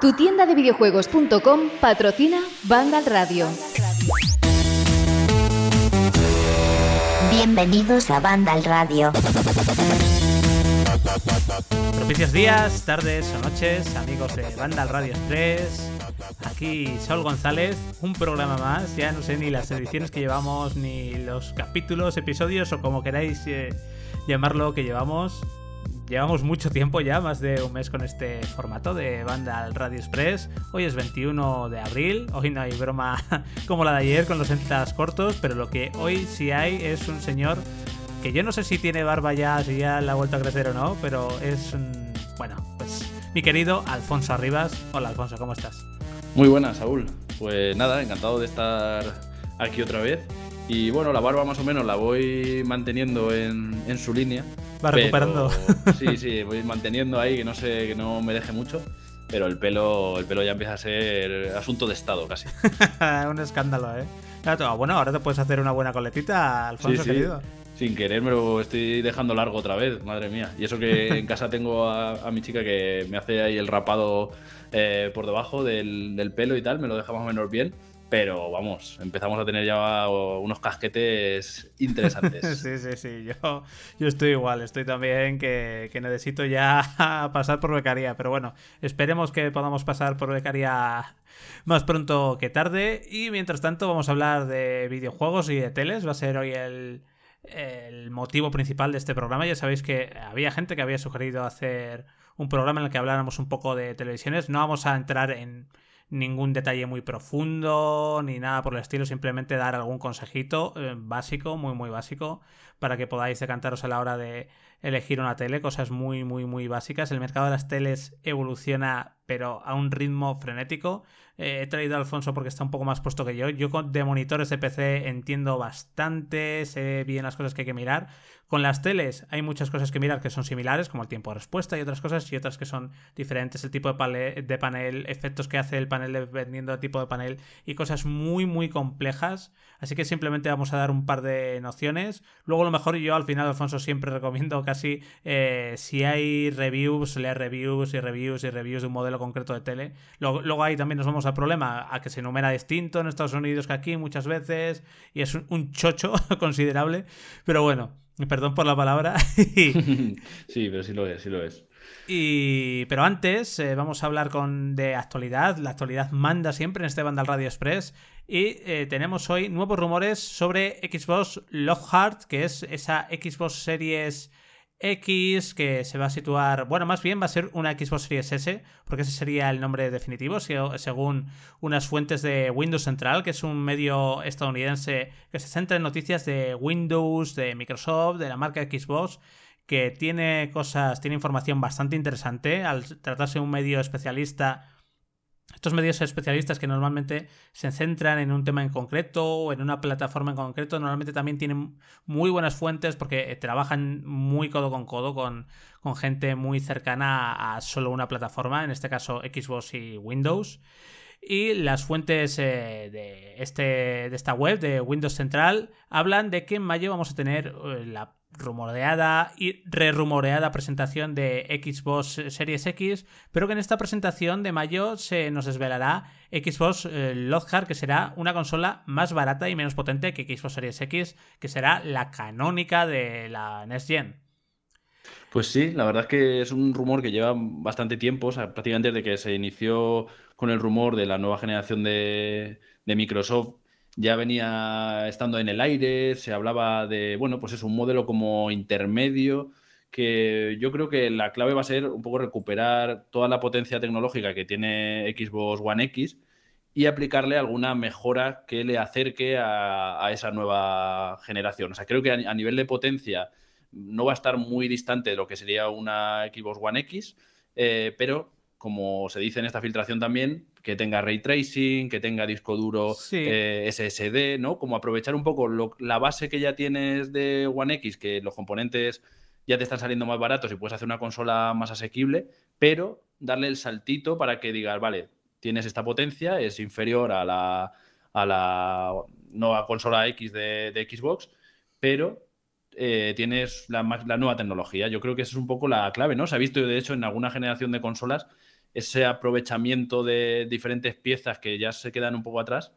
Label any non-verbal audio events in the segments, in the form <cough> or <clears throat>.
Tu tienda de videojuegos.com patrocina Vandal Radio. Bienvenidos a Vandal Radio. Propicios días, tardes o noches, amigos de Vandal Radio Express. Aquí Saul González, un programa más. Ya no sé ni las ediciones que llevamos, ni los capítulos, episodios o como queráis eh, llamarlo que llevamos. Llevamos mucho tiempo ya, más de un mes con este formato de banda Radio Express. Hoy es 21 de abril, hoy no hay broma <laughs> como la de ayer con los entradas cortos, pero lo que hoy sí hay es un señor que yo no sé si tiene barba ya, si ya la ha vuelto a crecer o no, pero es, bueno, pues mi querido Alfonso Arribas. Hola Alfonso, ¿cómo estás? Muy buenas, Saúl. Pues nada, encantado de estar aquí otra vez. Y bueno, la barba más o menos la voy manteniendo en, en su línea. Va recuperando. <laughs> Sí, sí, <laughs> voy manteniendo ahí que no sé, que no me deje mucho. Pero el pelo, el pelo ya empieza a ser asunto de estado casi. <laughs> un escándalo, ¿eh? Bueno, ahora te puedes hacer una buena coletita, Alfonso, querido. Sin querer me lo estoy dejando largo otra vez, madre mía. Y eso que en casa tengo a, mi chica que me hace ahí el rapado eh, por debajo del, del, pelo y tal, me lo deja más o menos bien. Pero vamos, empezamos a tener ya unos casquetes interesantes. <laughs> sí, sí, sí. Yo, yo estoy igual. Estoy también que, necesito ya <laughs> pasar por becaría. Pero bueno, esperemos que podamos pasar por becaría más pronto que tarde. Y mientras tanto, vamos a hablar de videojuegos y de teles. Va a ser hoy el, el motivo principal de este programa. Ya sabéis que había gente que había sugerido hacer un programa en el que habláramos un poco de televisiones. No vamos a entrar en ningún detalle muy profundo ni nada por el estilo, simplemente dar algún consejito eh, básico, muy muy básico, para que podáis decantaros a la hora de elegir una tele, cosas muy muy muy básicas. El mercado de las teles evoluciona pero a un ritmo frenético. Eh, he traído a Alfonso porque está un poco más puesto que yo. Yo de monitores de PC entiendo bastante, sé bien las cosas que hay que mirar. Con las teles hay muchas cosas que mirar que son similares, como el tiempo de respuesta y otras cosas, y otras que son diferentes, el tipo de, de panel, efectos que hace el panel dependiendo del tipo de panel, y cosas muy, muy complejas. Así que simplemente vamos a dar un par de nociones. Luego lo mejor yo al final, Alfonso, siempre recomiendo casi eh, si hay reviews, leer reviews y reviews y reviews de un modelo concreto de tele. Luego, luego ahí también nos vamos al problema, a que se enumera distinto en Estados Unidos que aquí muchas veces, y es un chocho <laughs> considerable. Pero bueno, Perdón por la palabra. <laughs> <laughs> sí, pero sí lo es, sí lo es. Y, pero antes eh, vamos a hablar con, de actualidad. La actualidad manda siempre en este Vandal Radio Express. Y eh, tenemos hoy nuevos rumores sobre Xbox Lockhart, que es esa Xbox Series X, que se va a situar, bueno, más bien va a ser una Xbox Series S, porque ese sería el nombre definitivo, según unas fuentes de Windows Central, que es un medio estadounidense que se centra en noticias de Windows, de Microsoft, de la marca Xbox, que tiene cosas, tiene información bastante interesante, al tratarse de un medio especialista estos medios especialistas que normalmente se centran en un tema en concreto o en una plataforma en concreto, normalmente también tienen muy buenas fuentes porque eh, trabajan muy codo con codo con, gente muy cercana a solo una plataforma, en este caso Xbox y Windows. Y las fuentes eh, de, este, de esta web, de Windows Central, hablan de que en mayo vamos a tener eh, la rumoreada y re-rumoreada presentación de Xbox Series X, pero que en esta presentación de mayo se nos desvelará Xbox eh, Lockhart, que será una consola más barata y menos potente que Xbox Series X, que será la canónica de la Next Gen. Pues sí, la verdad es que es un rumor que lleva bastante tiempo, o sea, prácticamente desde que se inició con el rumor de la nueva generación de Microsoft ya venía estando en el aire, se hablaba de, bueno, pues es un modelo como intermedio, que yo creo que la clave va a ser un poco recuperar toda la potencia tecnológica que tiene Xbox One X y aplicarle alguna mejora que le acerque a, esa nueva generación. O sea, creo que a, nivel de potencia no va a estar muy distante de lo que sería una Xbox One X, eh, pero como se dice en esta filtración también, que tenga ray tracing, que tenga disco duro eh, SSD, ¿no? Como aprovechar un poco la base que ya tienes de One X, que los componentes ya te están saliendo más baratos y puedes hacer una consola más asequible, pero darle el saltito para que digas, vale, tienes esta potencia, es inferior a la, a la nueva consola X de, Xbox, pero eh, tienes la, la, nueva tecnología. Yo creo que esa es un poco la clave, ¿no? Se ha visto, de hecho, en alguna generación de consolas ese aprovechamiento de diferentes piezas que ya se quedan un poco atrás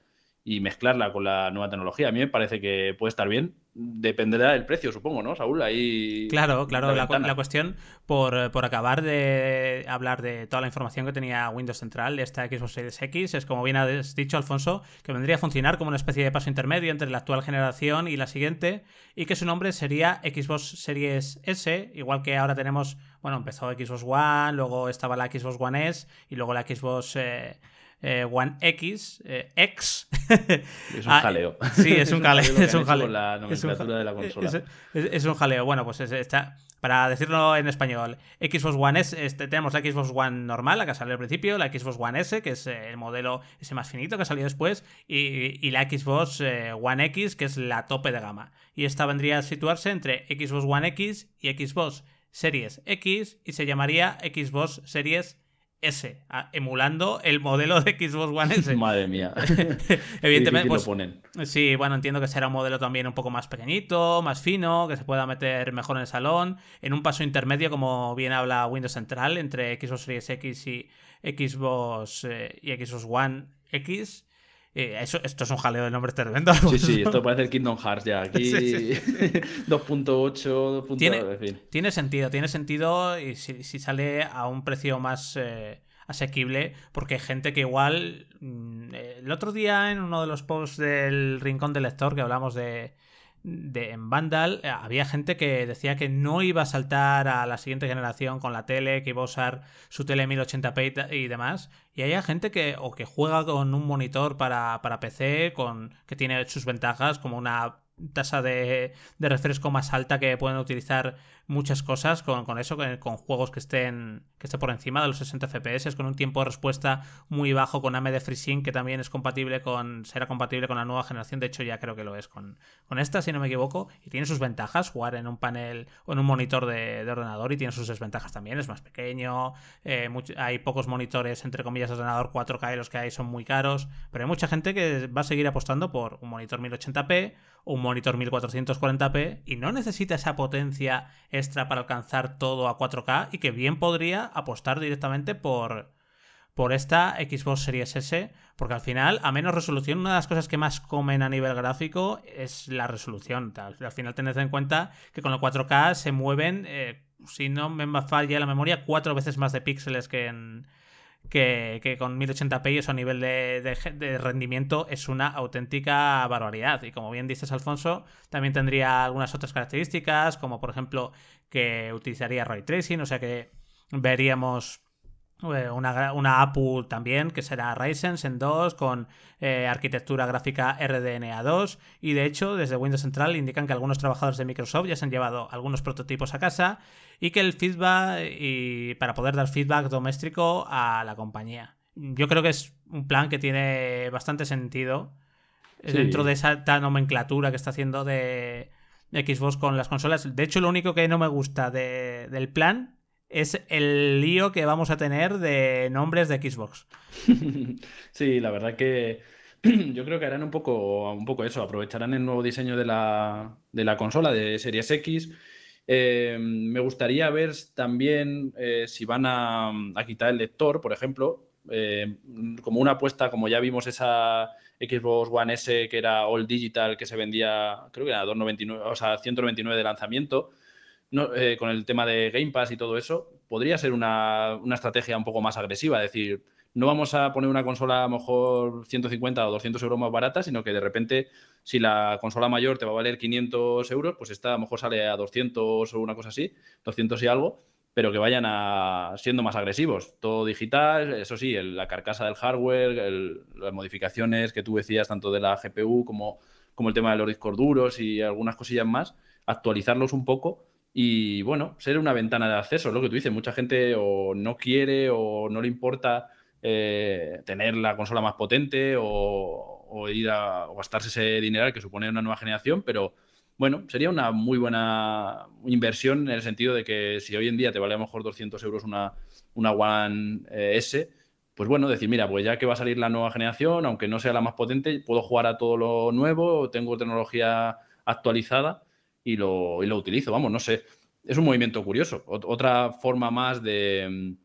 y mezclarla con la nueva tecnología. A mí me parece que puede estar bien. Dependerá del precio, supongo, ¿no, Saúl? Ahí. Claro, claro. La, cuestión, por, acabar de hablar de toda la información que tenía Windows Central, esta Xbox Series X, es como bien has dicho, Alfonso, que vendría a funcionar como una especie de paso intermedio entre la actual generación y la siguiente, y que su nombre sería Xbox Series S, igual que ahora tenemos, bueno, empezó Xbox One, luego estaba la Xbox One S y luego la Xbox. Eh, eh, One X, eh, X. Es un ah, jaleo. <laughs> sí, es un jaleo. <laughs> Es un jaleo. La nomenclatura de la consola. Es, un jaleo. Bueno, pues está. Para decirlo en español, Xbox One S, este, tenemos la Xbox One normal, la que salió al principio, la Xbox One S, que es el modelo ese más finito que salió después, y, la Xbox eh, One X, que es la tope de gama. Y esta vendría a situarse entre Xbox One X y Xbox Series X, y se llamaría Xbox Series S, emulando el modelo de Xbox One S. <laughs> Madre mía. <laughs> Evidentemente, pues, sí, bueno, entiendo que será un modelo también un poco más pequeñito, más fino, que se pueda meter mejor en el salón, en un paso intermedio, como bien habla Windows Central, entre Xbox Series X y Xbox eh, y Xbox One X. Eh, eso, esto es un jaleo de nombres tremendo. Sí, sí, <laughs> esto parece el Kingdom Hearts ya. Aquí <laughs> 2.8, 2.0, <laughs> tiene, en fin. tiene sentido, tiene sentido y si, sale a un precio más eh, asequible, porque hay gente que igual. Mm, el otro día en uno de los posts del Rincón del Lector que hablamos de, de, en Vandal, eh, había gente que decía que no iba a saltar a la siguiente generación con la tele, que iba a usar su tele 1080p y demás. Y hay gente que o que juega con un monitor para, para PC, con, que tiene sus ventajas, como una tasa de, de refresco más alta que pueden utilizar muchas cosas con, con eso, con, juegos que estén, que estén por encima de los 60 FPS, con un tiempo de respuesta muy bajo, con AMD FreeSync que también es compatible con, será compatible con la nueva generación, de hecho ya creo que lo es con, con esta, si no me equivoco, y tiene sus ventajas, jugar en un panel o en un monitor de, ordenador y tiene sus desventajas también, es más pequeño, eh, hay pocos monitores, entre comillas, de ordenador 4K y los que hay son muy caros, pero hay mucha gente que va a seguir apostando por un monitor 1080p o un monitor 1440p y no necesita esa potencia extra para alcanzar todo a 4K y que bien podría apostar directamente por, por esta Xbox Series S, porque al final, a menos resolución, una de las cosas que más comen a nivel gráfico es la resolución. Al final tened en cuenta que con el 4K se mueven, eh, si no me falla la memoria, cuatro veces más de píxeles que en, que, con 1080p y eso a nivel de, rendimiento es una auténtica barbaridad. Y como bien dices, Alfonso, también tendría algunas otras características, como por ejemplo que utilizaría ray tracing, o sea que veríamos eh, una, una, APU también, que será Ryzen en 2 con eh, arquitectura gráfica RDNA2. Y de hecho, desde Windows Central indican que algunos trabajadores de Microsoft ya se han llevado algunos prototipos a casa y que el feedback, y para poder dar feedback doméstico a la compañía. Yo creo que es un plan que tiene bastante sentido dentro de esa nomenclatura que está haciendo de, Xbox con las consolas. De hecho, lo único que no me gusta del plan es el lío que vamos a tener de nombres de Xbox. <laughs> Sí, la verdad que <clears throat> yo creo que harán un poco, un poco eso, aprovecharán el nuevo diseño de la, consola de Series X. Eh, me gustaría ver también eh, si van a, quitar el lector, por ejemplo, eh, como una apuesta, como ya vimos esa Xbox One S que era all digital, que se vendía, creo que era 299, o sea, 199 de lanzamiento con el tema de Game Pass y todo eso, podría ser una, estrategia un poco más agresiva. Es decir, no vamos a poner una consola a lo mejor 150 o 200 euros más barata, sino que de repente, si la consola mayor te va a valer 500 euros, pues esta a lo mejor sale a 200 o una cosa así, 200 y algo, pero que vayan a, siendo más agresivos. Todo digital, eso sí, la carcasa del hardware, las modificaciones que tú decías, tanto de la GPU como, como el tema de los discos duros y algunas cosillas más, actualizarlos un poco y bueno, ser una ventana de acceso, lo que tú dices, mucha gente o no quiere o no le importa eh, tener la consola más potente o, ir a gastarse ese dinero que supone una nueva generación, pero bueno, sería una muy buena inversión en el sentido de que si hoy en día te vale a lo mejor 200 euros una, una One eh, S, pues bueno, decir, mira, pues ya que va a salir la nueva generación, aunque no sea la más potente, puedo jugar a todo lo nuevo, tengo tecnología actualizada y lo, y lo utilizo. Vamos, no sé. Es un movimiento curioso. otra forma más de,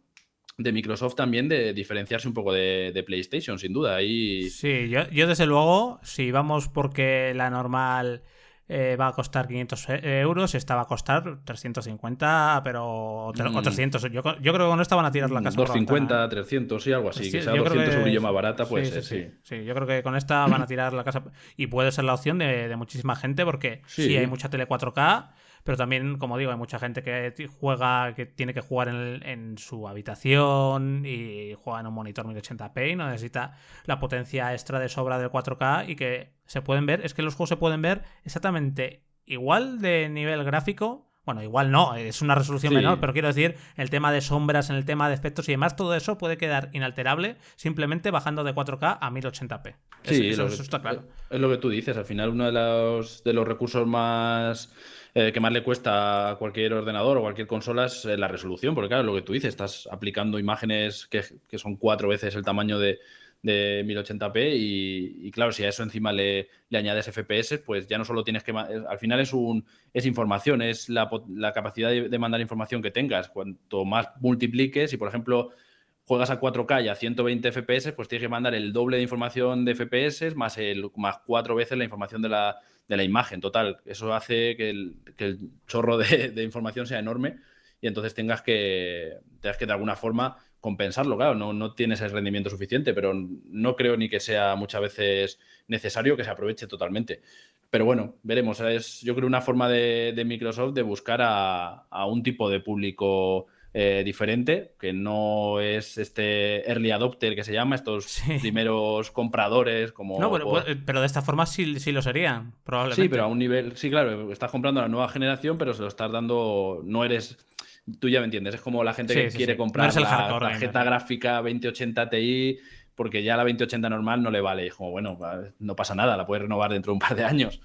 de Microsoft también de diferenciarse un poco de, PlayStation, sin duda. Y... Sí, yo, yo desde luego, si vamos porque la normal eh, va a costar 500 e, euros, esta va a costar 350, pero o, 300. Mm. Yo, creo que con esta van a tirar la casa 250, 300, sí, algo así. que sea 200 euros más barata, pues sí, sí, sí, yo creo que con esta van a tirar la casa. Y puede ser la opción de, de muchísima gente, porque si hay mucha tele 4K pero también, como digo, hay mucha gente que juega, que tiene que jugar en, su habitación y juega en un monitor 1080p y no necesita la potencia extra de sobra del 4K y que se pueden ver, es que los juegos se pueden ver exactamente igual de nivel gráfico bueno, igual no, es una resolución menor, pero quiero decir, el tema de sombras, en el tema de efectos y demás, todo eso puede quedar inalterable simplemente bajando de 4K a 1080p. Sí, eso, está claro. Es lo que tú dices, al final uno de los, de los recursos más eh, que más le cuesta a cualquier ordenador o cualquier consola es eh, la resolución, porque claro, lo que tú dices, estás aplicando imágenes que, son cuatro veces el tamaño de, 1080p y, claro, si a eso encima le, añades FPS, pues ya no solo tienes que... Al final es, un, es información, es la, capacidad de, mandar información que tengas. Cuanto más multipliques, y por ejemplo juegas a 4K y a 120 FPS, pues tienes que mandar el doble de información de FPS más, el, más cuatro veces la información de la, de la imagen. Total, eso hace que el, chorro de, información sea enorme y entonces tengas que, tengas que de alguna forma compensarlo. Claro, no, no tienes el rendimiento suficiente, pero no creo ni que sea muchas veces necesario que se aproveche totalmente. Pero bueno, veremos. Es, yo creo una forma de, Microsoft de buscar a, a un tipo de público eh, diferente, que no es este early adopter que se llama, estos primeros compradores como... No, pero, de esta forma sí, sí, lo serían, probablemente. Sí, pero a un nivel, sí, claro, estás comprando a la nueva generación, pero se lo estás dando, no eres... Tú ya me entiendes, es como la gente que quiere comprar la tarjeta gráfica 2080 Ti porque ya la 2080 normal no le vale. Y como, bueno, no pasa nada, la puedes renovar dentro de un par de años.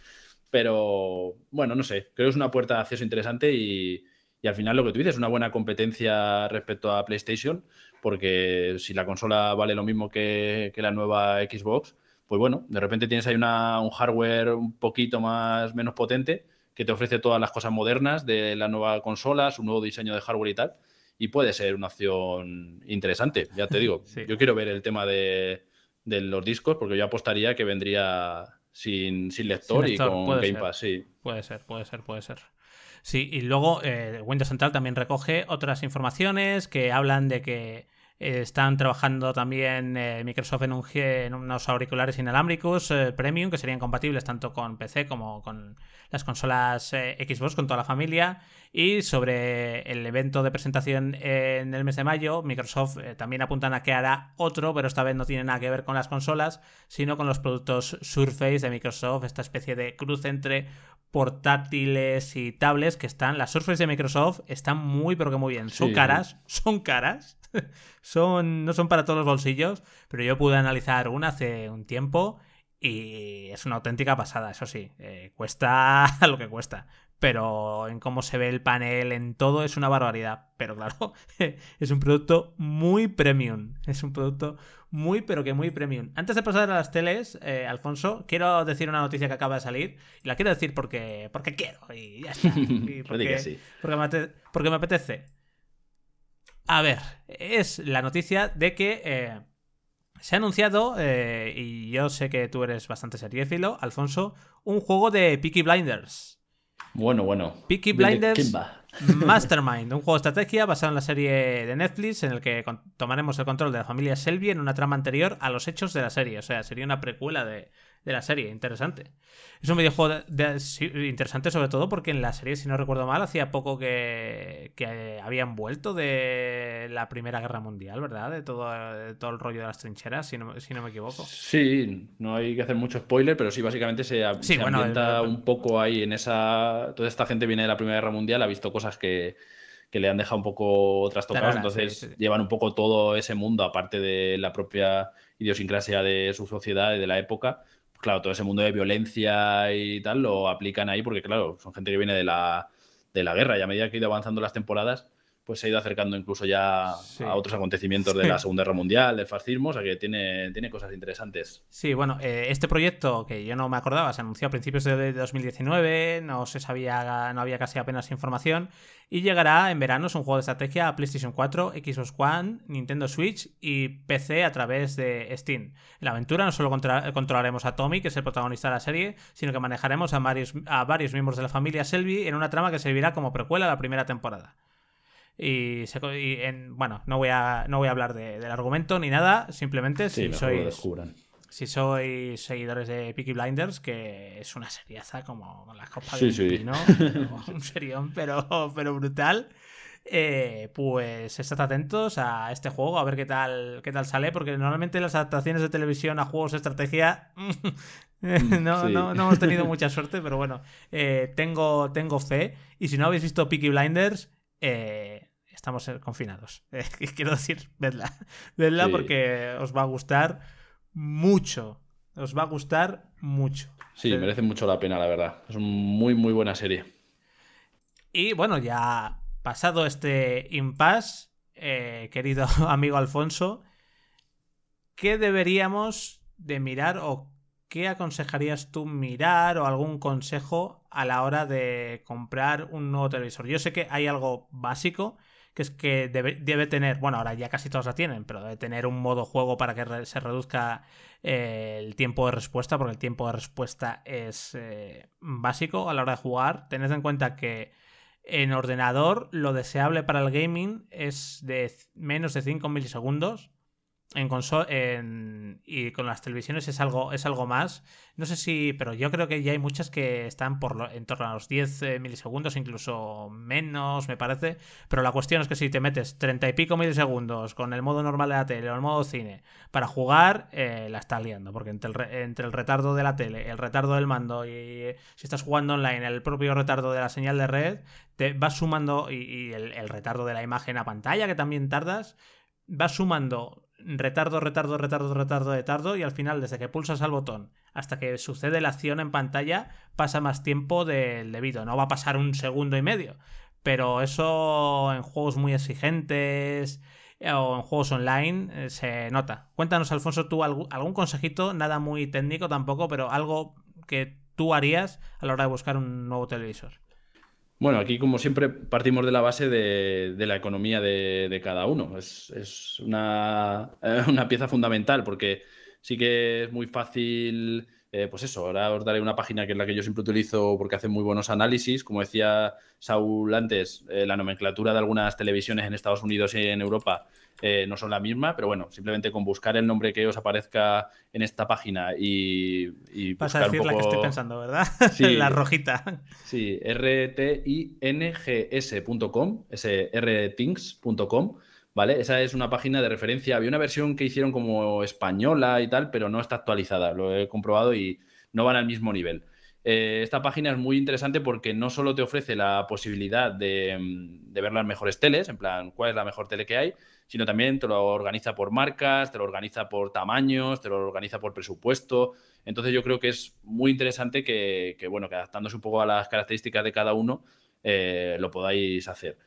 Pero, bueno, no sé, creo que es una puerta de acceso interesante y, y al final lo que tú dices es una buena competencia respecto a PlayStation, porque si la consola vale lo mismo que, la nueva Xbox, pues bueno, de repente tienes ahí una, un hardware un poquito más menos potente que te ofrece todas las cosas modernas de la nueva consola, su nuevo diseño de hardware y tal, y puede ser una opción interesante, ya te digo. <laughs> Yo quiero ver el tema de, los discos, porque yo apostaría que vendría sin, lector, y con Game Pass, sí. Puede ser, puede ser, puede ser. Sí, y luego eh, Windows Central también recoge otras informaciones que hablan de que eh, están trabajando también eh, Microsoft en, unos auriculares inalámbricos premium que serían compatibles tanto con PC como con las consolas Xbox, con toda la familia. Y sobre el evento de presentación en el mes de mayo, Microsoft también apuntan a que hará otro, pero esta vez no tiene nada que ver con las consolas, sino con los productos Surface de Microsoft, esta especie de cruz entre portátiles y tablets que están, las Surface de Microsoft están muy pero que muy bien. Son caras, son caras. <laughs> son, no son para todos los bolsillos, pero yo pude analizar una hace un tiempo y es una auténtica pasada, eso sí. Eh, cuesta <laughs> lo que cuesta pero en cómo se ve el panel, en todo, es una barbaridad. Pero claro, <laughs> es un producto muy premium. Es un producto muy, pero que muy premium. Antes de pasar a las teles, eh, Alfonso, quiero decir una noticia que acaba de salir. Y la quiero decir porque, porque quiero. Y ya está. <laughs> porque, porque, me apetece. A ver, es la noticia de que eh, se ha anunciado, eh, y yo sé que tú eres bastante seriéfilo, Alfonso, un juego de Peaky Blinders. Bueno, bueno. Peaky Blinders <laughs> Mastermind, un juego de estrategia basado en la serie de Netflix en el que tomaremos el control de la familia Selby en una trama anterior a los hechos de la serie. O sea, sería una precuela de, de la serie. Interesante. Es un videojuego interesante sobre todo porque en la serie, si no recuerdo mal, hacía poco que, que habían vuelto de la Primera Guerra Mundial, ¿verdad? De todo, todo el rollo de las trincheras, si no, si no me equivoco. Sí, no hay que hacer mucho spoiler, pero sí, básicamente se, ambienta un poco ahí en esa... Toda esta gente viene de la Primera Guerra Mundial, ha visto cosas que que le han dejado un poco trastocados, entonces llevan un poco todo ese mundo, aparte de la propia idiosincrasia de su sociedad y de la época, claro, todo ese mundo de violencia y tal lo aplican ahí porque, claro, son gente que viene de la, de la guerra y a medida que ha ido avanzando las temporadas, pues se ha ido acercando incluso ya a otros acontecimientos de la Segunda Guerra Mundial, del fascismo, o sea que tiene, tiene cosas interesantes. Sí, bueno, eh, este proyecto que yo no me acordaba, se anunció a principios de 2019, no se sabía, no había casi apenas información, y llegará en verano, es un juego de estrategia a PlayStation 4, Xbox One, Nintendo Switch y PC a través de Steam. En la aventura no solo controlaremos a Tommy, que es el protagonista de la serie, sino que manejaremos a varios, a varios miembros de la familia Selby en una trama que servirá como precuela a la primera temporada. Y, en, bueno, no voy a, no voy a hablar del argumento ni nada, simplemente si sois, si sois seguidores de Peaky Blinders, que es una seriaza como la copa de un un serión, pero, pero brutal. Eh, pues estad atentos a este juego, a ver qué tal, qué tal sale, porque normalmente las adaptaciones de televisión a juegos de estrategia <laughs> no, no, hemos tenido mucha suerte, pero bueno, eh, tengo, tengo fe. Y si no habéis visto Peaky Blinders, eh, estamos confinados. <laughs> quiero decir, vedla. <laughs> Vedla porque os va a gustar mucho. Os va a gustar mucho. Sí, merece mucho la pena, la verdad. Es una muy, muy buena serie. Y bueno, ya pasado este impasse, eh, querido <laughs> amigo Alfonso, ¿qué deberíamos de mirar o qué aconsejarías tú mirar o algún consejo a la hora de comprar un nuevo televisor? Yo sé que hay algo básico, que es que debe, tener, bueno, ahora ya casi todos la tienen, pero debe tener un modo juego para que se reduzca eh, el tiempo de respuesta, porque el tiempo de respuesta es eh, básico a la hora de jugar. Tened en cuenta que en ordenador lo deseable para el gaming es de menos de 5 milisegundos en consola y con las televisiones es algo, es algo más. No sé si, pero yo creo que ya hay muchas que están por en torno a los 10 eh, milisegundos, incluso menos, me parece. Pero la cuestión es que si te metes 30 y pico milisegundos con el modo normal de la tele o el modo cine para jugar, eh, la está liando. Porque entre el, entre el retardo de la tele, el retardo del mando y si estás jugando online, el propio retardo de la señal de red, te vas sumando y, el retardo de la imagen a pantalla, que también tardas, vas sumando retardo, retardo, retardo, retardo, retardo, y al final, desde que pulsas al botón hasta que sucede la acción en pantalla, pasa más tiempo del debido. No va a pasar un segundo y medio. Pero eso en juegos muy exigentes eh, o en juegos online eh, se nota. Cuéntanos, Alfonso, tú algún consejito, nada muy técnico tampoco, pero algo que tú harías a la hora de buscar un nuevo televisor. Bueno, aquí como siempre partimos de la base de, la economía de, cada uno. Es, una, una, pieza fundamental porque sí que es muy fácil, eh, pues eso, ahora os daré una página que es la que yo siempre utilizo porque hace muy buenos análisis. Como decía Saúl antes, eh, la nomenclatura de algunas televisiones en Estados Unidos y en Europa eh, no son la misma, pero bueno, simplemente con buscar el nombre que os aparezca en esta página y, y Vas a decir la que estoy pensando, ¿verdad? <laughs> Sí, la rojita. Sí, rtings.com, ese rtings.com, ¿vale? Esa es una página de referencia. Había una versión que hicieron como española y tal, pero no está actualizada, lo he comprobado y no van al mismo nivel. Eh, esta página es muy interesante porque no solo te ofrece la posibilidad de, de, ver las mejores teles, en plan, cuál es la mejor tele que hay, sino también te lo organiza por marcas, te lo organiza por tamaños, te lo organiza por presupuesto. Entonces yo creo que es muy interesante que, bueno, que adaptándose un poco a las características de cada uno, eh, lo podáis hacer.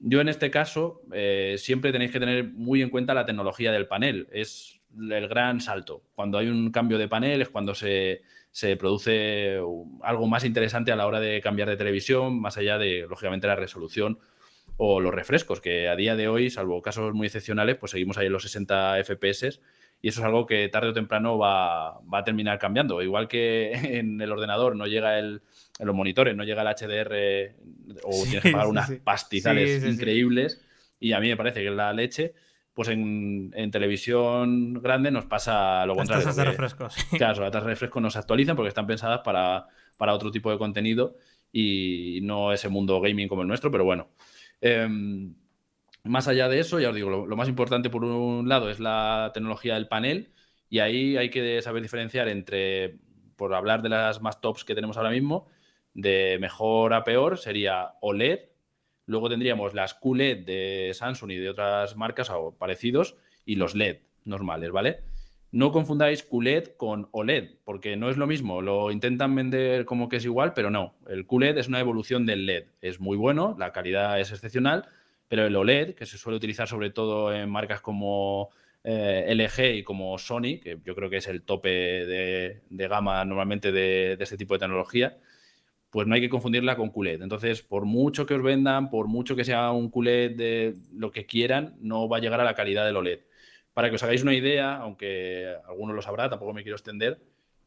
Yo en este caso eh, siempre tenéis que tener muy en cuenta la tecnología del panel. Es el gran salto. Cuando hay un cambio de panel es cuando se, se produce algo más interesante a la hora de cambiar de televisión, más allá de, lógicamente, la resolución o los refrescos, que a día de hoy, salvo casos muy excepcionales, pues seguimos ahí en los 60 FPS y eso es algo que tarde o temprano va, a terminar cambiando. Igual que <laughs> en el ordenador no llega el, en los monitores, no llega el HDR o tienes que pagar unas pastizales increíbles y a mí me parece que es la leche. Pues en, televisión grande nos pasa lo contrario. Las tasas de refrescos. <laughs> Claro, las tasas de refrescos no se actualizan porque están pensadas para, para otro tipo de contenido y no ese mundo gaming como el nuestro, pero bueno. Em, más allá de eso, ya os digo, lo, más importante por un lado es la tecnología del panel y ahí hay que saber diferenciar entre, por hablar de las más tops que tenemos ahora mismo, de mejor a peor sería OLED, luego tendríamos las QLED de Samsung y de otras marcas o parecidos y los LED normales, ¿vale? No confundáis QLED con OLED, porque no es lo mismo. Lo intentan vender como que es igual, pero no. El QLED es una evolución del LED. Es muy bueno, la calidad es excepcional, Pero el OLED, que se suele utilizar sobre todo en marcas como eh, LG y como Sony, que yo creo que es el tope de, gama normalmente de, este tipo de tecnología, pues no hay que confundirla con QLED. Entonces, por mucho que os vendan, por mucho que sea un QLED de lo que quieran, no va a llegar a la calidad del OLED. Para que os hagáis una idea, aunque alguno lo sabrá, tampoco me quiero extender,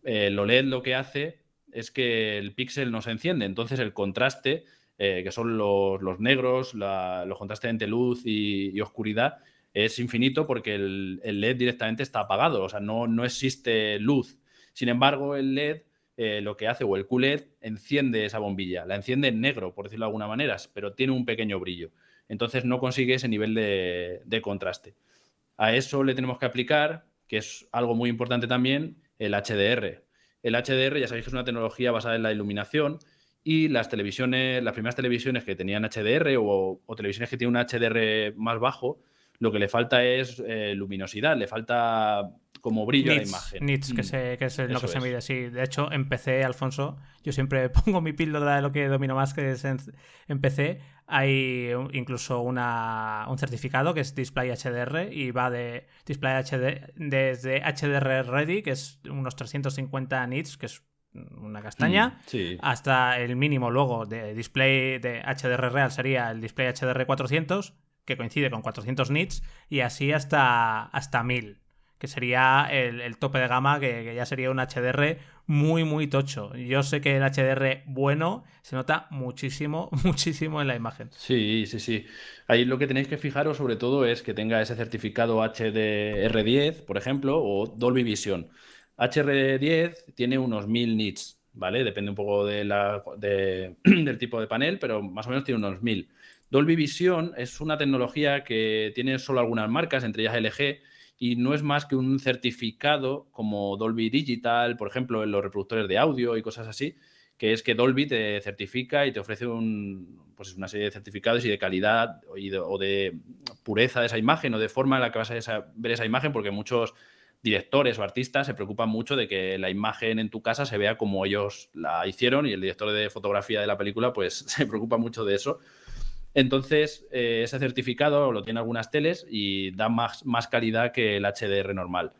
el OLED lo que hace es que el píxel no se enciende. Entonces, el contraste, eh, que son los, negros, los contrastes entre luz y oscuridad, es infinito porque el, LED directamente está apagado, o sea, no, no existe luz. Sin embargo, el LED eh, lo que hace, o el QLED, enciende esa bombilla, la enciende en negro, por decirlo de alguna manera, pero tiene un pequeño brillo. Entonces no consigue ese nivel de contraste. A eso le tenemos que aplicar, que es algo muy importante también, el HDR. El HDR, ya sabéis que es una tecnología basada en la iluminación y las televisiones, las primeras televisiones que tenían HDR o, o televisiones que tienen un HDR más bajo, lo que le falta es eh, luminosidad, le falta como brillo a la imagen. Nits, que, mm. que es lo que se mide, sí. De hecho, en PC, Alfonso, yo siempre <laughs> pongo mi píldora de lo que domino más, que es en, PC. Hay incluso una, un certificado que es Display HDR y va de Display HD desde HDR Ready, que es unos 350 nits, que es una castaña, mm, hasta el mínimo luego de display de HDR real sería el display HDR 400 que coincide con 400 nits, y así hasta, hasta 1000, que sería el, tope de gama, que, ya sería un HDR muy, muy tocho. Yo sé que el HDR bueno se nota muchísimo, <laughs> muchísimo en la imagen. Sí, sí, sí. Ahí lo que tenéis que fijaros sobre todo es que tenga ese certificado HDR10, por ejemplo, o Dolby Vision. HDR10 tiene unos 1000 nits, ¿vale? Depende un poco de la, <clears throat> del tipo de panel, pero más o menos tiene unos 1000. Dolby Vision es una tecnología que tiene solo algunas marcas, entre ellas LG, y no es más que un certificado como Dolby Digital, por ejemplo, en los reproductores de audio y cosas así, que es que Dolby te certifica y te ofrece un, pues una serie de certificados y de calidad o de pureza de esa imagen o de forma en la que vas a ver esa imagen, porque muchos directores o artistas se preocupan mucho de que la imagen en tu casa se vea como ellos la hicieron y el director de fotografía de la película pues <laughs> se preocupa mucho de eso. Entonces, eh, ese certificado lo tiene algunas teles y da más, más, calidad que el HDR normal.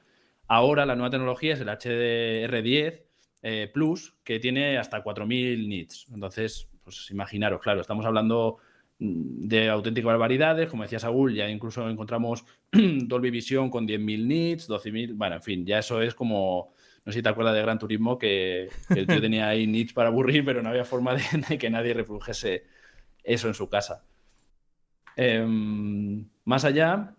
Ahora la nueva tecnología es el HDR10 eh, Plus, que tiene hasta 4000 nits. Entonces, pues imaginaros, claro, estamos hablando mm, de auténticas barbaridades. Como decía Saúl, ya incluso encontramos <clears throat> Dolby Vision con 10.000 nits, 12.000. Bueno, en fin, ya eso es como. No sé si te acuerdas de Gran Turismo, que, el tío <laughs> tenía ahí nits para aburrir, pero no había forma de que nadie reprodujese eso en su casa. Em, más allá,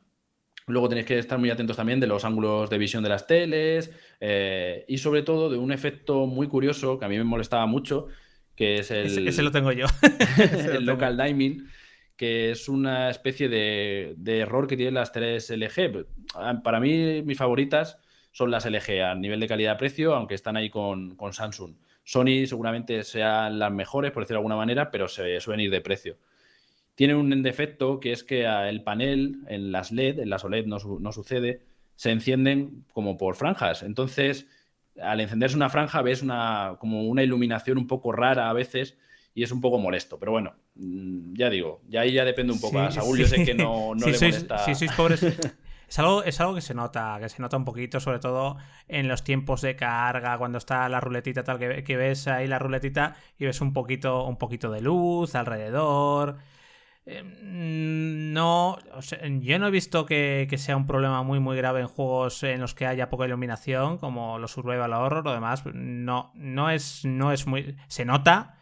luego tenéis que estar muy atentos también de los ángulos de visión de las teles eh, y sobre todo de un efecto muy curioso que a mí me molestaba mucho, que es el... Ese, lo tengo yo. <laughs> <laughs> el local diming que es una especie de, error que tienen las teles LG. Para mí, mis favoritas son las LG a nivel de calidad-precio, aunque están ahí con, con Samsung. Sony seguramente sean las mejores, por decirlo de alguna manera, pero se suelen ir de precio. Tiene un defecto que es que el panel en las LED, en las OLED no, no sucede, se encienden como por franjas. Entonces, al encenderse una franja ves una, como una iluminación un poco rara a veces y es un poco molesto. Pero bueno, mm, ya digo, ya ahí ya depende un poco. a Saúl yo sé que no, no le molesta. Sí, sois pobres. <laughs> Es algo, es algo que se nota, que se nota un poquito, sobre todo en los tiempos de carga, cuando está la ruletita tal, que, ves ahí la ruletita y ves un poquito, un poquito de luz alrededor. Em, no, yo no he visto que, sea un problema muy muy grave en juegos en los que haya poca iluminación, como los Survival Horror o demás. No, no es, no es muy. Se nota,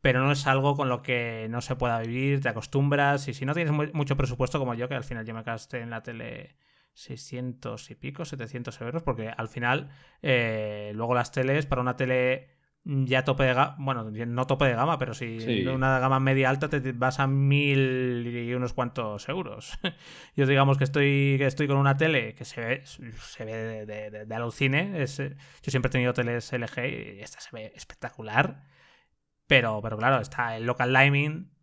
pero no es algo con lo que no se pueda vivir, te acostumbras. Y si no tienes mucho presupuesto como yo, que al final yo me gasté en la tele 600 y pico, 700 euros, porque al final eh, luego las teles, para una tele ya tope de gama, bueno, no tope de gama, pero si una gama media alta te vas a mil y unos cuantos euros. <laughs> Yo digamos que estoy, que estoy con una tele que se ve, se ve de, de, alucine. Es, yo siempre he tenido teles LG y esta se ve espectacular. Pero, pero claro, está el local liming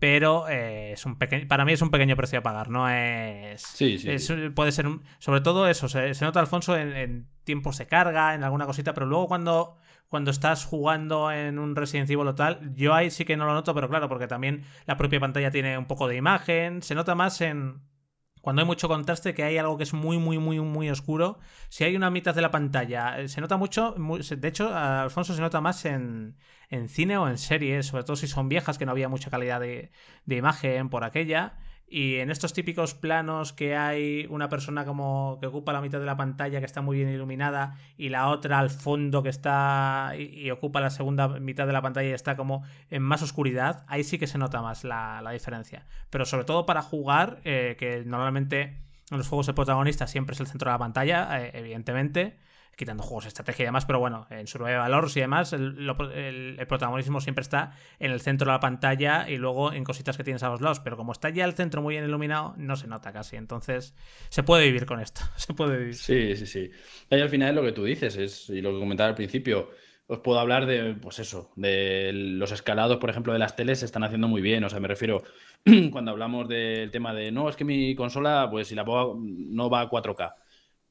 pero eh, es un pequeño, para mí es un pequeño precio a pagar, no es... Sí, sí. puede ser, sobre todo eso, se, nota Alfonso en, tiempos de carga, en alguna cosita, pero luego cuando, cuando estás jugando en un Resident Evil o tal, yo ahí sí que no lo noto, pero claro, porque también la propia pantalla tiene un poco de imagen, se nota más en cuando hay mucho contraste, que hay algo que es muy, muy, muy, muy oscuro. Si hay una mitad de la pantalla, eh, se nota mucho. de hecho, Alfonso se nota más en, en, cine o en series, sobre todo si son viejas, que no había mucha calidad de, de imagen por aquella. Y en estos típicos planos que hay una persona como que ocupa la mitad de la pantalla que está muy bien iluminada y la otra al fondo que está y, ocupa la segunda mitad de la pantalla y está como en más oscuridad, ahí sí que se nota más la, diferencia. Pero sobre todo para jugar, eh, que normalmente en los juegos de protagonista siempre es el centro de la pantalla, eh, evidentemente quitando juegos de estrategia y demás, pero bueno, en Survival Valores y demás, el, protagonismo siempre está en el centro de la pantalla y luego en cositas que tienes a los lados, pero como está ya el centro muy bien iluminado, no se nota casi, entonces se puede vivir con esto, <laughs> se puede vivir. Sí, sí, sí. Ahí al final es lo que tú dices, es, y lo que comentaba al principio, os puedo hablar de, pues eso, de los escalados, por ejemplo, de las teles se están haciendo muy bien. O sea, me refiero, <clears throat> cuando hablamos del tema de, no, es que mi consola, pues si la pongo, no va a 4K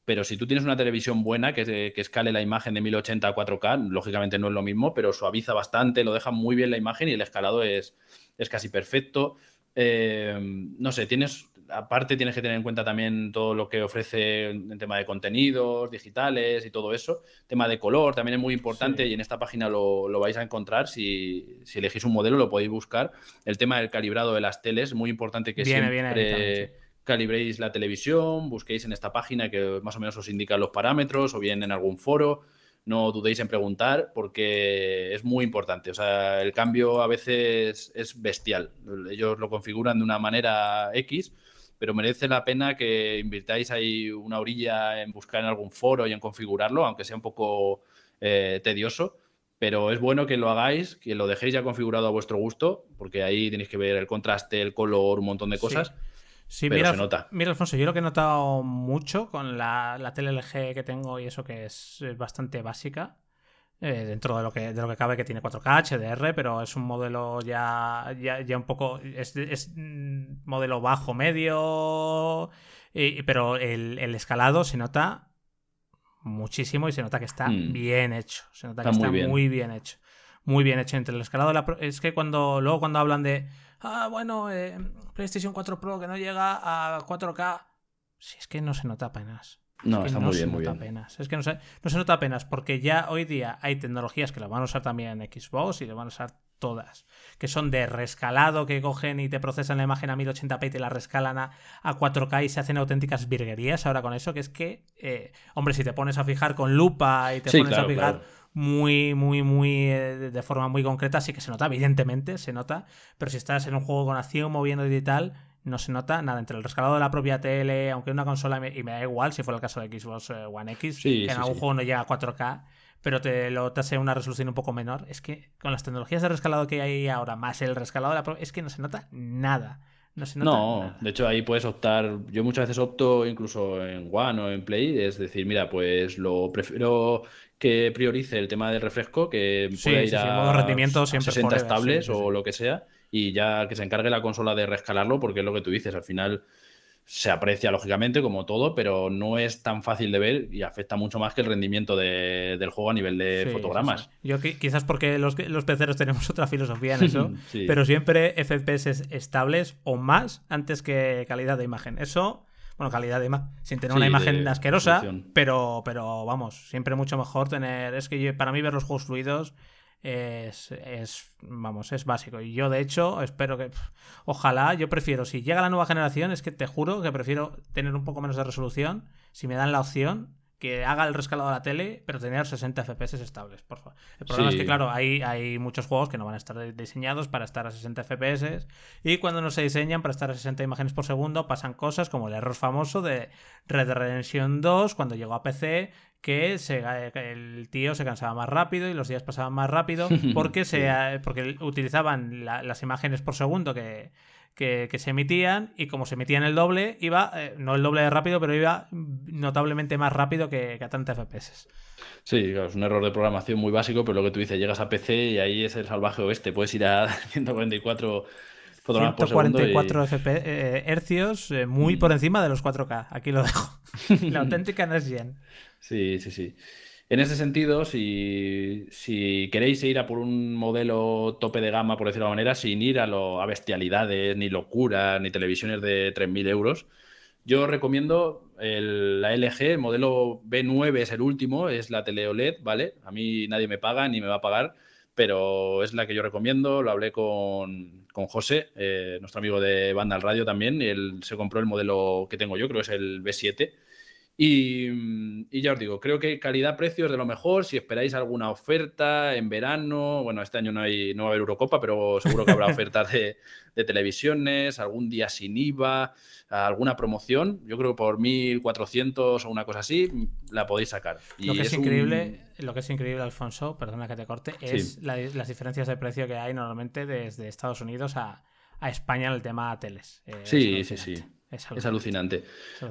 pero si tú tienes una televisión buena que, escale la imagen de 1080 a 4K, lógicamente no es lo mismo, pero suaviza bastante, lo deja muy bien la imagen y el escalado es, es casi perfecto. Eh, no sé, tienes, aparte tienes que tener en cuenta también todo lo que ofrece en tema de contenidos digitales y todo eso. Tema de color también es muy importante y en esta página lo, vais a encontrar. Si, elegís un modelo lo podéis buscar. El tema del calibrado de las teles, muy importante que viene, siempre calibréis la televisión, busquéis en esta página que más o menos os indica los parámetros o bien en algún foro. No dudéis en preguntar porque es muy importante. O sea, el cambio a veces es bestial. Ellos lo configuran de una manera X, pero merece la pena que invirtáis ahí una orilla en buscar en algún foro y en configurarlo, aunque sea un poco eh, tedioso. Pero es bueno que lo hagáis, que lo dejéis ya configurado a vuestro gusto, porque ahí tenéis que ver el contraste, el color, un montón de cosas. Sí, mira, mira, Alfonso, yo lo que he notado mucho con la, la tele LG que tengo y eso que es, bastante básica, eh, dentro de lo, que, de lo que cabe que tiene 4K, HDR, pero es un modelo ya, ya, un poco, es, es modelo bajo, medio, pero el, escalado se nota muchísimo y se nota que está mm. bien hecho, se nota que está muy bien hecho, muy bien hecho entre el escalado, la, es que cuando luego cuando hablan de ah, bueno, eh, PlayStation 4 Pro que no llega a 4K. Si es que no se nota apenas. No, está muy bien, muy bien. Apenas. Es que no se, no se nota apenas, porque ya hoy día hay tecnologías que lo van a usar también en Xbox y lo van a usar todas, que son de rescalado, que cogen y te procesan la imagen a 1080p y te la rescalan a, 4K y se hacen auténticas virguerías ahora con eso, que es que, eh, hombre, si te pones a fijar con lupa y te pones a fijar muy, muy, muy eh, de forma muy concreta, sí que se nota, evidentemente se nota, pero si estás en un juego con acción, moviendo y tal, no se nota nada entre el rescalado de la propia tele, aunque una consola, y me da igual si fuera el caso de Xbox eh, One X, que en algún juego no llega a 4K, pero te lo te hace una resolución un poco menor. Es que con las tecnologías de rescalado que hay ahora, más el rescalado de la es que no se nota nada. No, se nota no de hecho ahí puedes optar. Yo muchas veces opto incluso en One o en Play, es decir, mira, pues lo prefiero que priorice el tema del refresco, que pueda ir a, rendimiento siempre 60 estables o lo que sea, y ya que se encargue la consola de rescalarlo, porque es lo que tú dices, al final se aprecia lógicamente como todo, pero no es tan fácil de ver y afecta mucho más que el rendimiento del juego a nivel de fotogramas. Yo quizás porque los, los peceros tenemos otra filosofía en eso, <laughs> pero siempre FPS estables o más antes que calidad de imagen. Eso bueno, calidad de imagen, sin tener una imagen asquerosa, pero, pero vamos, siempre mucho mejor tener, es que para mí ver los juegos fluidos es, es, vamos, es básico. Y yo, de hecho, espero que, ojalá, yo prefiero, si llega la nueva generación, es que te juro que prefiero tener un poco menos de resolución, si me dan la opción, que haga el rescalado de la tele, pero tener 60 FPS estables, por favor. El problema es que, claro, hay, hay muchos juegos que no van a estar diseñados para estar a 60 FPS y cuando no se diseñan para estar a 60 imágenes por segundo pasan cosas como el error famoso de Red Dead Redemption 2 cuando llegó a PC que se, el tío se cansaba más rápido y los días pasaban más rápido <laughs> porque, se, porque utilizaban las imágenes por segundo que que, se emitían y como se emitían el doble, iba, eh, no el doble de rápido, pero iba notablemente más rápido que, a 30 FPS. Sí, claro, es un error de programación muy básico, pero lo que tú dices, llegas a PC y ahí es el salvaje oeste, puedes ir a <laughs> 144 fotogramas por segundo. 144 FPS, hercios, eh, muy mm. por encima de los 4K, aquí lo dejo. <laughs> La auténtica no es bien. Sí, sí, sí. En ese sentido, si, queréis ir a por un modelo tope de gama, por decirlo de alguna manera, sin ir a, lo, bestialidades, ni locuras, ni televisiones de 3.000 euros, yo recomiendo el, la LG, el modelo B9 es el último, es la tele OLED, ¿vale? A mí nadie me paga ni me va a pagar, pero es la que yo recomiendo. Lo hablé con, con José, eh, nuestro amigo de Banda al Radio también, y él se compró el modelo que tengo yo, creo que es el B7 Mm, y, ya os digo, creo que calidad-precio es de lo mejor. Si esperáis alguna oferta en verano, bueno, este año no, hay, no va a haber Eurocopa, pero seguro que habrá <laughs> ofertas de, televisiones, algún día sin IVA, alguna promoción. Yo creo que por 1.400 o una cosa así la podéis sacar. lo, que es, increíble, lo que es increíble, Alfonso, perdona que te corte, es las diferencias de precio que hay normalmente desde Estados Unidos a, España en el tema teles. Eh, sí, sí, sí. Es alucinante.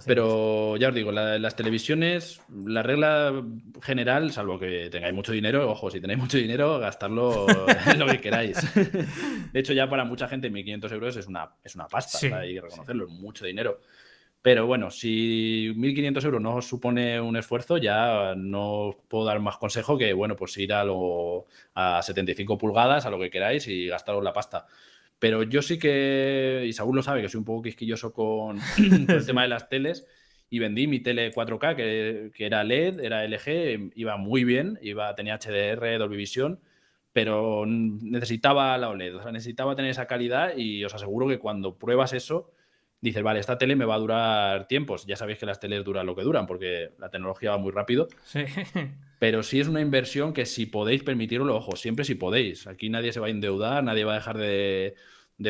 Pero ya os digo, las televisiones, la regla general, salvo que tengáis mucho dinero, ojo, si tenéis mucho dinero, gastarlo <laughs> en lo que queráis. De hecho, ya para mucha gente 1.500 euros es una, es una pasta, hay que reconocerlo, es mucho dinero. Pero bueno, si 1.500 euros no os supone un esfuerzo, ya no os puedo dar más consejo que, bueno, pues ir a, lo, a 75 pulgadas, a lo que queráis y gastaros la pasta. Pero yo sí que, y Saúl lo sabe, que soy un poco quisquilloso con, <laughs> el tema de las teles y vendí mi tele 4K, que, que, era LED, era LG, iba muy bien, iba, tenía HDR, Dolby Vision, pero necesitaba la OLED, o sea, necesitaba tener esa calidad y os aseguro que cuando pruebas eso, dices, vale, esta tele me va a durar tiempos. Ya sabéis que las teles duran lo que duran porque la tecnología va muy rápido. Sí. <laughs> Pero sí es una inversión que si podéis permitirlo, ojo, siempre si podéis. Aquí nadie se va a endeudar, nadie va a dejar de,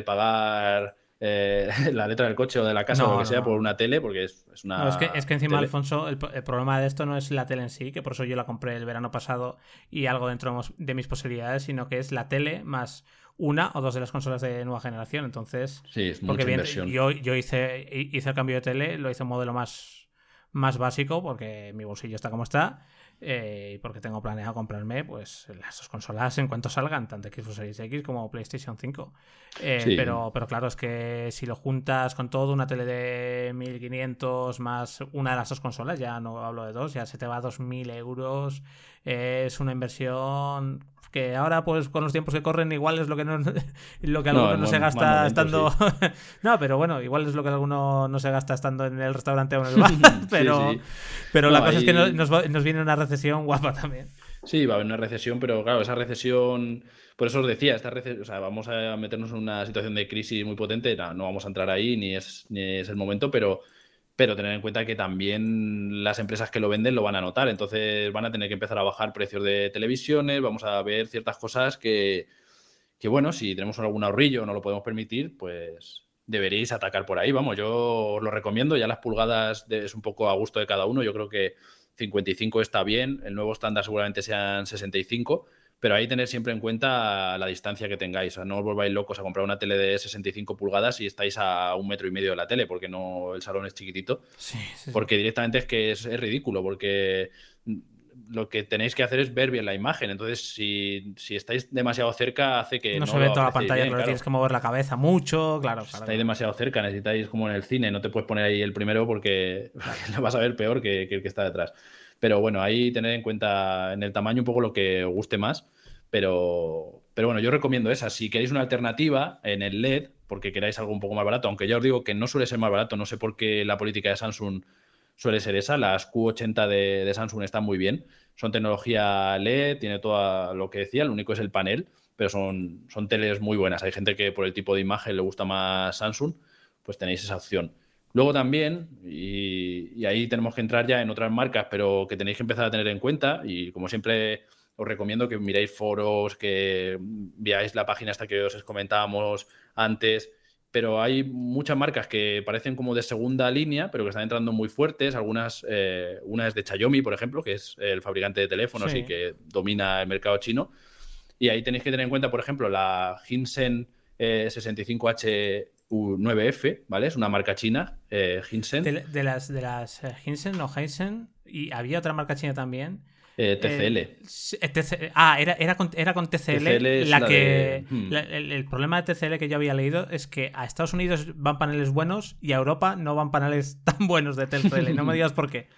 pagar eh, <laughs> la letra del coche o de la casa o lo que sea por una tele, porque es, una. es, que, es que encima, Alfonso, el, problema de esto no es la tele en sí, que por eso yo la compré el verano pasado y algo dentro de mis posibilidades, sino que es la tele más una o dos de las consolas de nueva generación. Entonces, sí, es mucha inversión. Yo, yo hice, hice el cambio de tele, lo hice un modelo más, más básico porque mi bolsillo está como está. Eh, porque tengo planeado comprarme pues las dos consolas en cuanto salgan, tanto Xbox Series X como PlayStation 5. Eh, pero, pero claro, es que si lo juntas con todo, una tele de 1500 más una de las dos consolas, ya no hablo de dos, ya se te va a 2000 euros. es una inversión que ahora pues con los tiempos que corren igual es lo que no <laughs> lo que alguno no, se gasta estando <laughs> no pero bueno igual es lo que alguno no se gasta estando en el restaurante o en el bar <laughs> pero pero la cosa es que nos, nos, viene una recesión guapa también. Sí va a haber una recesión pero claro esa recesión por eso os decía esta recesión o sea vamos a meternos en una situación de crisis muy potente no, vamos a entrar ahí ni es es el momento pero pero tener en cuenta que también las empresas que lo venden lo van a notar, entonces van a tener que empezar a bajar precios de televisiones, vamos a ver ciertas cosas que, que bueno, si tenemos algún ahorrillo no lo podemos permitir, pues deberéis atacar por ahí, vamos, yo os lo recomiendo, ya las pulgadas es un poco a gusto de cada uno, yo creo que 55 está bien, el nuevo estándar seguramente sean 65, pero ahí tener siempre en cuenta la distancia que tengáis. no os volváis locos a comprar una tele de 65 pulgadas y estáis a un metro y medio de la tele, porque no el salón es chiquitito. porque directamente es que es, ridículo, porque lo que tenéis que hacer es ver bien la imagen. Entonces, si, estáis demasiado cerca, hace que. No, se ve toda la pantalla, pero tienes que mover la cabeza mucho, claro. Si estáis demasiado cerca, necesitáis como en el cine, no te puedes poner ahí el primero porque, <laughs> lo vas a ver peor que el que está detrás. Pero bueno, ahí tener en cuenta en el tamaño un poco lo que os guste más. Pero, pero bueno, yo recomiendo esa. Si queréis una alternativa en el LED, porque queráis algo un poco más barato, aunque ya os digo que no suele ser más barato, no sé por qué la política de Samsung suele ser esa. Las Q80 de, Samsung están muy bien. Son tecnología LED, tiene todo lo que decía, lo único es el panel, pero son, son teles muy buenas. Hay gente que por el tipo de imagen le gusta más Samsung, pues tenéis esa opción. Luego también, y, ahí tenemos que entrar ya en otras marcas, pero que tenéis que empezar a tener en cuenta, y como siempre os recomiendo que miréis foros, que veáis la página hasta que os comentábamos antes, pero hay muchas marcas que parecen como de segunda línea, pero que están entrando muy fuertes. Algunas, eh, una es de Xiaomi, por ejemplo, que es el fabricante de teléfonos y que domina el mercado chino. Y ahí tenéis que tener en cuenta, por ejemplo, la Hinsen 65H eh, U9F, ¿vale? Es una marca china, eh, Hinsen. De, las, de las eh, Hinsen o Hinsen, y había otra marca china también. Eh, TCL. ah, era, era, con, era con TCL, la, que. Hmm. el, problema de TCL que yo había leído es que a Estados Unidos van paneles buenos y a Europa no van paneles <laughs> tan buenos de TCL. no me digas por qué.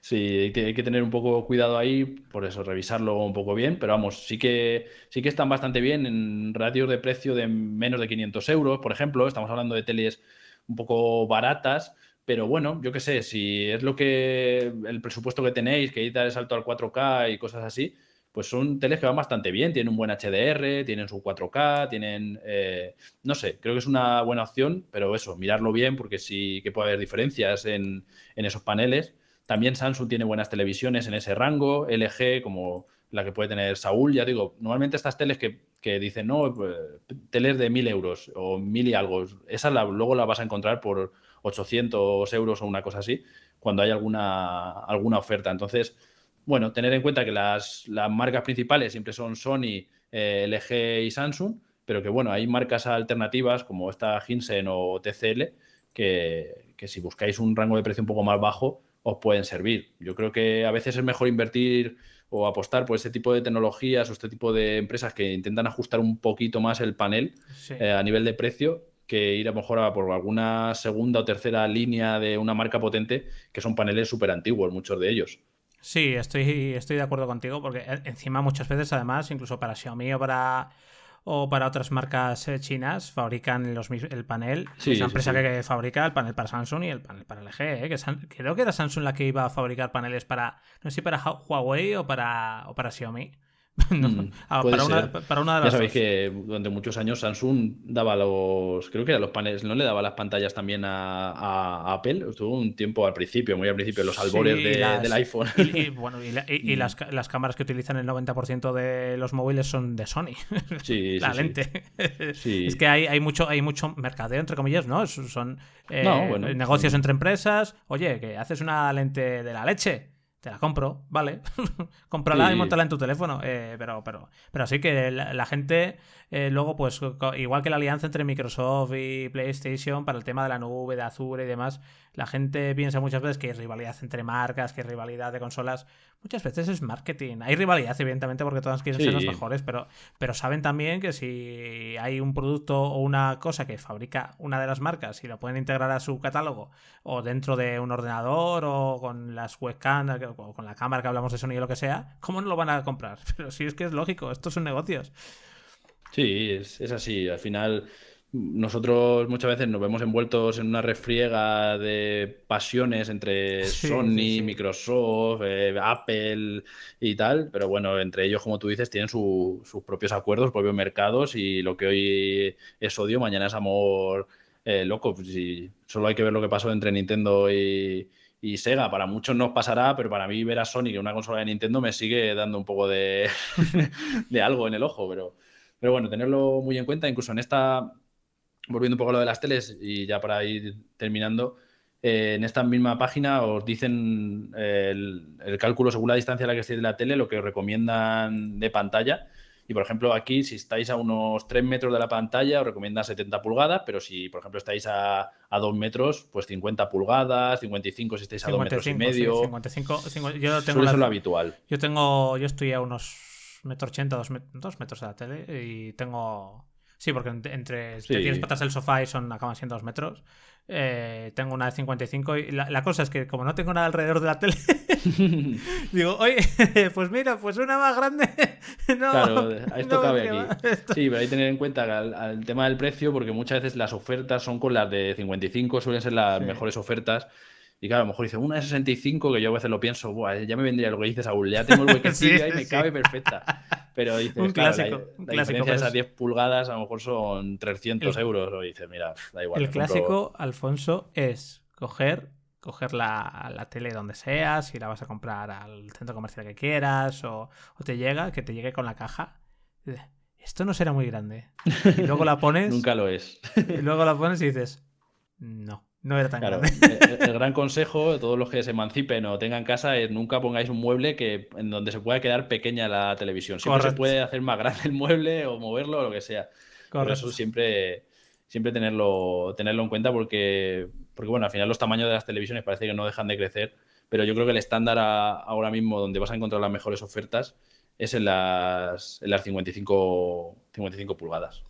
Sí, hay que tener un poco cuidado ahí, por eso revisarlo un poco bien, pero vamos, sí que, sí que están bastante bien en radios de precio de menos de 500 euros, por ejemplo, estamos hablando de teles un poco baratas, pero bueno, yo qué sé, si es lo que el presupuesto que tenéis, que dar el salto al 4K y cosas así, pues son teles que van bastante bien, tienen un buen HDR, tienen su 4K, tienen, eh, no sé, creo que es una buena opción, pero eso, mirarlo bien porque sí que puede haber diferencias en, en esos paneles. También Samsung tiene buenas televisiones en ese rango, LG como la que puede tener Saúl, ya digo, normalmente estas teles que, dicen, no, pues, teles de 1000 euros o mil y algo, esas luego las vas a encontrar por 800 euros o una cosa así, cuando hay alguna, alguna oferta. Entonces, bueno, tener en cuenta que las, marcas principales siempre son Sony, eh, LG y Samsung, pero que bueno, hay marcas alternativas como esta Hinsen o TCL que, que si buscáis un rango de precio un poco más bajo, os pueden servir. Yo creo que a veces es mejor invertir o apostar por este tipo de tecnologías o este tipo de empresas que intentan ajustar un poquito más el panel eh, a nivel de precio que ir a lo mejor a por alguna segunda o tercera línea de una marca potente que son paneles súper antiguos, muchos de ellos. Sí, estoy, estoy de acuerdo contigo porque encima muchas veces además, incluso para Xiaomi o para o para otras marcas eh, chinas fabrican los, el panel. Sí, es la empresa que fabrica el panel para Samsung y el panel para LG. Eh, que creo que era Samsung la que iba a fabricar paneles para, no sé si para Huawei o para, o para Xiaomi. <laughs> Mm, ah, para, una, de las Ya sabéis que durante muchos años Samsung daba los. Creo que eran los paneles, ¿no le daba las pantallas también a, Apple? Estuvo un tiempo al principio, muy al principio, los albores del iPhone. Y, bueno, y, <laughs> las, las, cámaras que utilizan el 90% de los móviles son de Sony. <laughs> Sí, La lente. Es que hay, hay, mucho, hay mucho mercadeo, entre comillas, ¿no? Son eh, negocios entre empresas. Oye, que haces una lente de la leche te la compro, vale. <laughs> Cómprala y montala en tu teléfono. Eh, pero, pero, pero así que la, gente, eh, luego, pues, igual que la alianza entre Microsoft y PlayStation para el tema de la nube, de Azure y demás, la gente piensa muchas veces que hay rivalidad entre marcas, que hay rivalidad de consolas muchas veces es marketing. Hay rivalidad, evidentemente, porque todas quieren ser los mejores, pero, pero saben también que si hay un producto o una cosa que fabrica una de las marcas y lo pueden integrar a su catálogo o dentro de un ordenador o con las webcam o con la cámara que hablamos de sonido o lo que sea, ¿cómo no lo van a comprar? <laughs> Pero si es que es lógico, estos son negocios. Sí, es, es así. Al final nosotros muchas veces nos vemos envueltos en una refriega de pasiones entre <laughs> Sony, Microsoft, eh, Apple y tal, pero bueno, entre ellos, como tú dices, tienen sus propios acuerdos, propios mercados y lo que hoy es odio, mañana es amor eh, loco. Pues, solo hay que ver lo que pasó entre Nintendo y, Sega. Para muchos nos pasará, pero para mí ver a Sony que una consola de Nintendo me sigue dando un poco de, <laughs> de algo en el ojo, pero, pero bueno, tenerlo muy en cuenta, incluso en esta volviendo un poco a lo de las teles y ya para ir terminando, eh, en esta misma página os dicen eh, el, cálculo según la distancia a la que estéis de la tele, lo que os recomiendan de pantalla. Y por ejemplo, aquí, si estáis a unos 3 metros de la pantalla, os recomienda 70 pulgadas, pero si, por ejemplo, estáis a, a 2 metros, pues 50 pulgadas, 55 si estáis a 2 metros y medio. 55, yo tengo lo habitual. Yo tengo, yo estoy a unos metros 80, 2 metros de la tele y tengo Sí, porque entre te tienes patas el sofá y son acaban siendo dos metros. Eh, tengo una de 55 y la, cosa es que como no tengo nada alrededor de la tele, <laughs> digo, oye, <laughs> pues mira, pues una más grande. <laughs> no, claro, esto cabe aquí. Sí, pero hay que tener en cuenta el tema del precio porque muchas veces las ofertas son con las de 55, suelen ser las mejores ofertas. Y claro, a lo mejor dice una de 65, que yo a veces lo pienso, Buah, ya me vendría lo que dices, Saúl, ya tengo el <laughs> huequecillo ahí y me cabe perfecta. Pero dices, un clásico, la, diferencia de esas 10 pulgadas a lo mejor son 300 euros. O dices, mira, da igual. El clásico, Alfonso, es coger, coger la, la, tele donde seas, si la vas a comprar al centro comercial que quieras, o, o te llega, que te llegue con la caja. Esto no será muy grande. Y luego la <laughs> pones. Nunca lo es. y luego la pones y dices, no. No era tan claro, El, <laughs> gran consejo de todos los que se emancipen o tengan casa es nunca pongáis un mueble que en donde se pueda quedar pequeña la televisión. Siempre se puede hacer más grande el mueble o moverlo o lo que sea. Por eso siempre, siempre tenerlo, tenerlo en cuenta porque, porque, bueno, al final los tamaños de las televisiones parece que no dejan de crecer, pero yo creo que el estándar ahora mismo donde vas a encontrar las mejores ofertas es en las, en las 55, 55 pulgadas.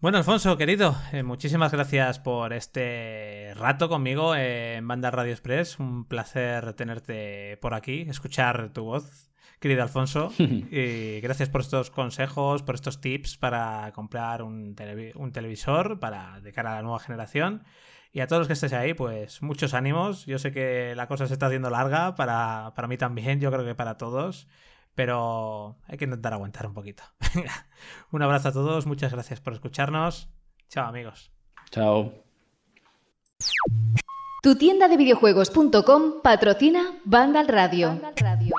Bueno, Alfonso, querido, eh, muchísimas gracias por este rato conmigo en Banda Radio Express. Un placer tenerte por aquí, escuchar tu voz, querido Alfonso. <laughs> y gracias por estos consejos, por estos tips para comprar un, un televisor para de cara a la nueva generación. Y a todos los que estéis ahí, pues muchos ánimos. Yo sé que la cosa se está haciendo larga para, para mí también, yo creo que para todos pero hay que intentar aguantar un poquito. <laughs> un abrazo a todos, muchas gracias por escucharnos. Chao amigos. Chao. Tu tienda de videojuegos.com patrocina Vandal Radio. Vandal Radio.